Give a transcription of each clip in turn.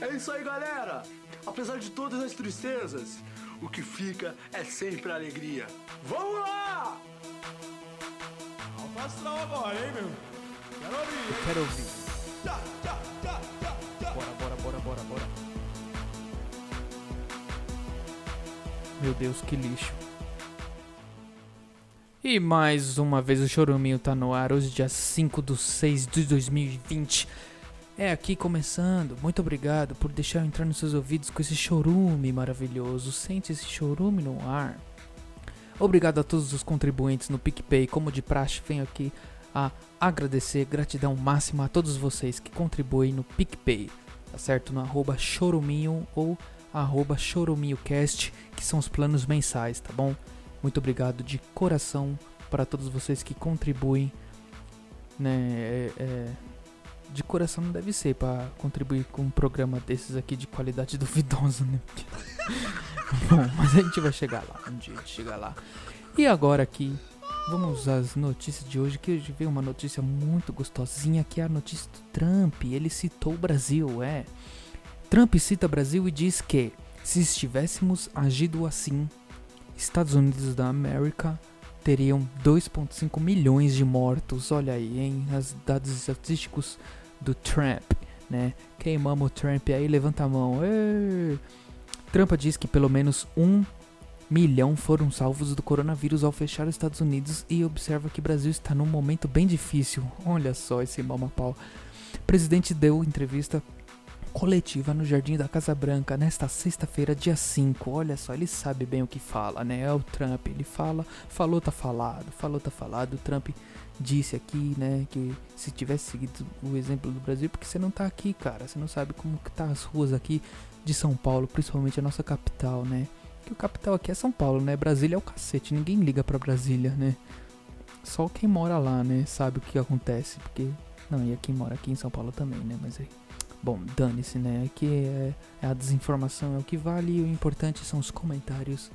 É isso aí, galera! Apesar de todas as tristezas, o que fica é sempre a alegria. Vamos lá! Alto astral agora, hein, meu? Quero ouvir, hein? Quero ouvir. Tchá, tchá, tchá, tchá, tchá. Bora, bora, bora, bora, bora. Meu Deus, que lixo. E mais uma vez o Choruminho tá no ar, hoje dia 5 de 6 de 2020. É aqui começando. Muito obrigado por deixar entrar nos seus ouvidos com esse chorume maravilhoso. Sente esse chorume no ar. Obrigado a todos os contribuintes no PicPay. Como de praxe, venho aqui a agradecer, gratidão máxima a todos vocês que contribuem no PicPay. Tá certo? No arroba choruminho ou arroba choruminhocast, que são os planos mensais, tá bom? Muito obrigado de coração para todos vocês que contribuem. Né, é- é, de coração não deve ser para contribuir com um programa desses aqui de qualidade duvidosa, né? Bom, mas a gente vai chegar lá, um dia a gente chega lá. E agora aqui, vamos às notícias de hoje, que hoje veio uma notícia muito gostosinha, que é a notícia do Trump. Ele citou o Brasil, é. Trump cita Brasil e diz que se estivéssemos agido assim, Estados Unidos da América teriam 2,5 milhões de mortos. Olha aí, hein? Os dados estatísticos do Trump, né? Queimamos o Trump aí, levanta a mão. Ê! Trump diz que pelo menos um milhão foram salvos do coronavírus ao fechar os Estados Unidos e observa que o Brasil está num momento bem difícil. Olha só esse mama-pau. O presidente deu entrevista coletiva no Jardim da Casa Branca nesta sexta-feira, dia 5. Olha só, ele sabe bem o que fala, né? É o Trump, ele fala, falou tá falado, falou tá falado. O Trump disse aqui, né, que se tivesse seguido o exemplo do Brasil, porque você não tá aqui, cara, você não sabe como que tá as ruas aqui de São Paulo, principalmente a nossa capital, né? Que o capital aqui é São Paulo, né? Brasília é o cacete, ninguém liga pra Brasília, né? Só quem mora lá, né, sabe o que acontece, porque não, e quem mora aqui em São Paulo também, né? Mas aí Bom, dane-se, né? Aqui é, é a desinformação, é o que vale e o importante são os comentários.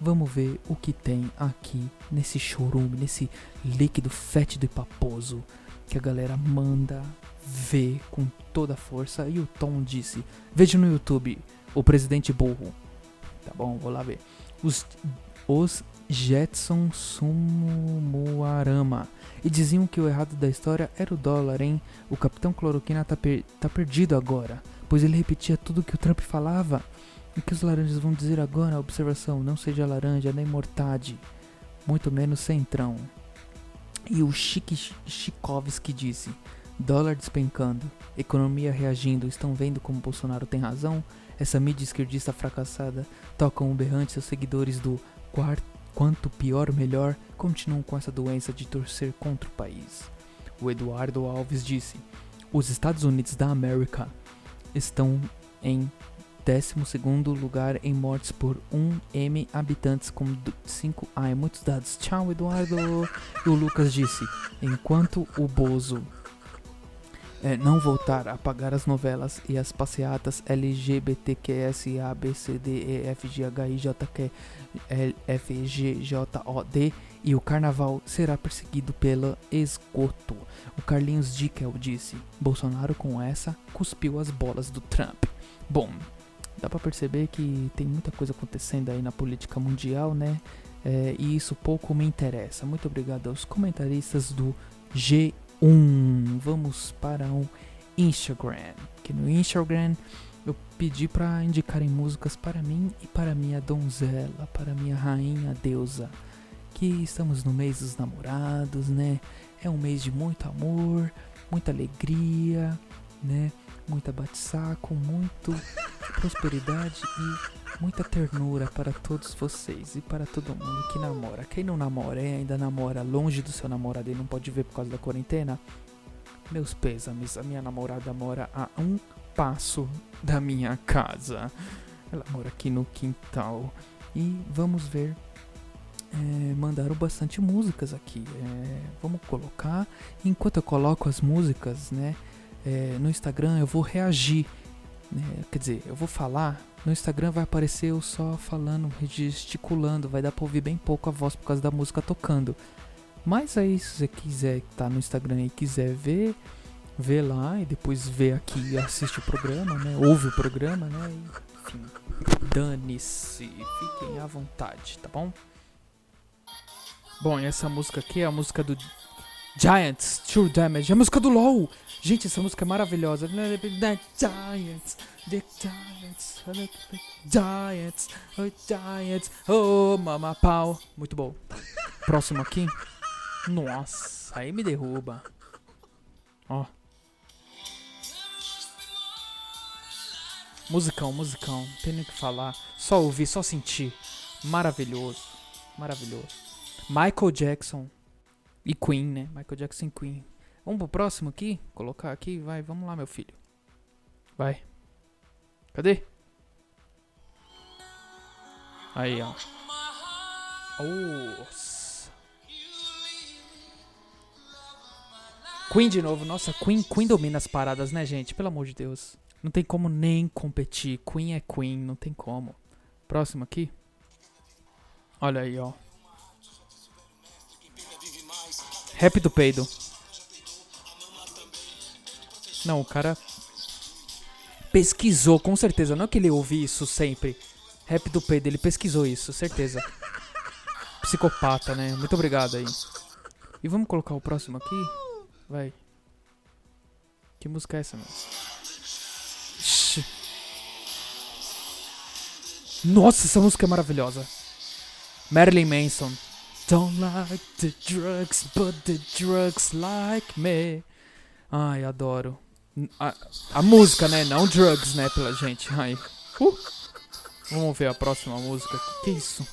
Vamos ver o que tem aqui nesse chorume, nesse líquido fétido e paposo que a galera manda ver com toda a força. E o Tom disse: Veja no YouTube o presidente burro. Tá bom, vou lá ver. Os, os Jetson Sumuarama. E diziam que o errado da história era o dólar, hein? O Capitão Cloroquina tá, per- tá perdido agora, pois ele repetia tudo que o Trump falava. O que os laranjas vão dizer agora? Observação: não seja laranja nem mortade, muito menos centrão. E o Chikovski disse: dólar despencando, economia reagindo. Estão vendo como Bolsonaro tem razão? Essa mídia esquerdista fracassada toca um berrante seus seguidores do quarto. Quanto pior, melhor, continuam com essa doença de torcer contra o país. O Eduardo Alves disse: Os Estados Unidos da América estão em 12 lugar em mortes por 1 M habitantes, com 5. Ah, é muitos dados. Tchau, Eduardo. e o Lucas disse: Enquanto o Bozo é, não voltar a pagar as novelas e as passeatas LGBTQS A B C D E G G O carnaval será perseguido pela esgoto. O Carlinhos Dickel disse: Bolsonaro com essa cuspiu as bolas do Trump. Bom, dá pra perceber que tem muita coisa acontecendo aí na política mundial, né? É, e isso pouco me interessa. Muito obrigado aos comentaristas do G1. Vamos para o Instagram. Que no Instagram eu pedi para indicarem músicas para mim e para minha donzela, para minha rainha deusa. Que estamos no mês dos namorados, né? É um mês de muito amor, muita alegria, né? Muita bate-saco, muito prosperidade e muita ternura para todos vocês e para todo mundo que namora. Quem não namora e ainda namora longe do seu namorado e não pode ver por causa da quarentena, meus pêsames, a minha namorada mora a um passo da minha casa. Ela mora aqui no quintal. E vamos ver. é, mandaram bastante músicas aqui. é, vamos colocar. Enquanto eu coloco as músicas, né? é, no Instagram eu vou reagir. Né, quer dizer, eu vou falar. No Instagram vai aparecer eu só falando, gesticulando. Vai dar pra ouvir bem pouco a voz por causa da música tocando. Mas aí, se você quiser estar no Instagram e quiser ver, vê lá e depois vê aqui e assiste o programa, né? Ouve o programa, né? Enfim, dane-se. Fiquem à vontade, tá bom? Bom, essa música aqui é a música do Giants, True Damage. A música do LOL. Gente, essa música é maravilhosa. The Giants, the Giants, the Giants, oh Giants, oh mama pau. Muito bom. Próximo aqui. Nossa, aí me derruba. Ó. Musicão, musicão. Não tem nem o que falar. Só ouvir, só sentir. Maravilhoso. Maravilhoso. Michael Jackson e Queen, né? Michael Jackson Queen. Vamos pro próximo aqui? Colocar aqui? Vai, vamos lá, meu filho. Vai. Cadê? Aí, ó. Nossa. Queen de novo. Nossa, Queen, Queen domina as paradas, né, gente? Pelo amor de Deus. Não tem como nem competir. Queen é Queen, não tem como. Próximo aqui. Olha aí, ó. Rap do peido. Não, o cara pesquisou, com certeza. Não é que ele ouve isso sempre. Rap do peido, ele pesquisou isso, certeza. Psicopata, né? Muito obrigado aí. E vamos colocar o próximo aqui? Vai. Que música é essa, meu? Nossa, essa música é maravilhosa. Marilyn Manson. Don't like the drugs, but the drugs like me. Ai, adoro. A, a música, né? Não drugs, né, pela gente. Ai. Uh. Vamos ver a próxima música. Que isso?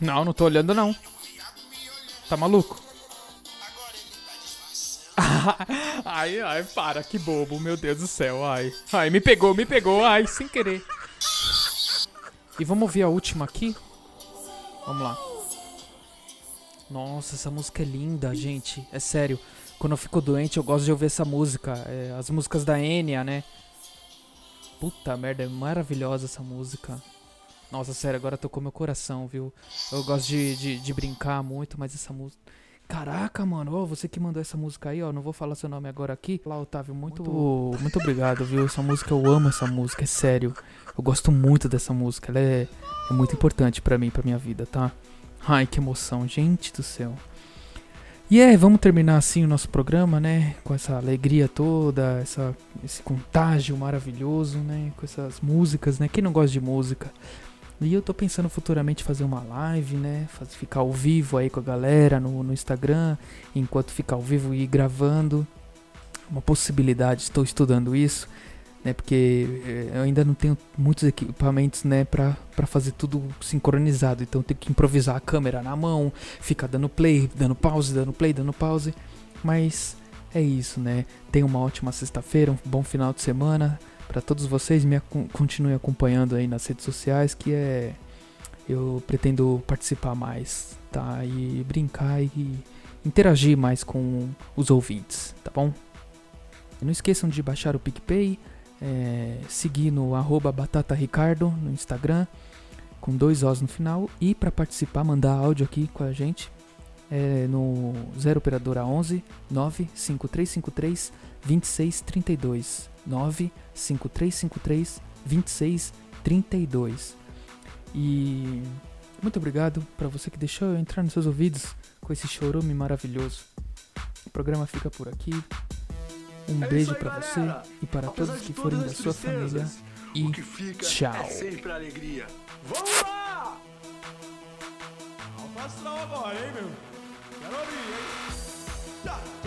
Não, não tô olhando não. Tá maluco? ai, ai, para, que bobo, meu Deus do céu, ai. Ai, me pegou, me pegou, ai, sem querer. E vamos ver a última aqui? Vamos lá. Nossa, essa música é linda, gente. É sério. Quando eu fico doente, eu gosto de ouvir essa música. É, as músicas da Enya, né? Puta merda, é maravilhosa essa música. Nossa, sério, agora tocou meu coração, viu? Eu gosto de, de, de brincar muito, mas essa música. Caraca, mano, oh, você que mandou essa música aí, ó, não vou falar seu nome agora aqui. Lá, Otávio, muito, muito, muito obrigado, viu? Essa música, eu amo essa música, é sério. Eu gosto muito dessa música, ela é, é muito importante para mim, pra minha vida, tá? Ai, que emoção, gente do céu. E é, vamos terminar assim o nosso programa, né? Com essa alegria toda, essa, esse contágio maravilhoso, né? Com essas músicas, né? Quem não gosta de música? E eu tô pensando futuramente fazer uma live, né? Ficar ao vivo aí com a galera no, no Instagram, enquanto ficar ao vivo e gravando. Uma possibilidade, estou estudando isso né? Porque eh, eu ainda não tenho muitos equipamentos, né, para fazer tudo sincronizado. Então eu tenho que improvisar a câmera na mão, ficar dando play, dando pause, dando play, dando pause. Mas é isso, né? Tenha uma ótima sexta-feira, um bom final de semana para todos vocês. Me continue acompanhando aí nas redes sociais, que é eu pretendo participar mais, tá? E brincar e interagir mais com os ouvintes, tá bom? não esqueçam de baixar o PicPay é, seguir no arroba batataricardo no Instagram, com dois Os no final. E para participar, mandar áudio aqui com a gente é, no 0 Operadora 11 95353 2632. 95353 2632. E muito obrigado para você que deixou eu entrar nos seus ouvidos com esse chorume maravilhoso. O programa fica por aqui. Um é beijo para você e para Apesar todos que forem da sua família. E tchau. É sempre alegria. Vamos lá! Alfa agora, hein, meu? Quero ouvir, hein? Tchau.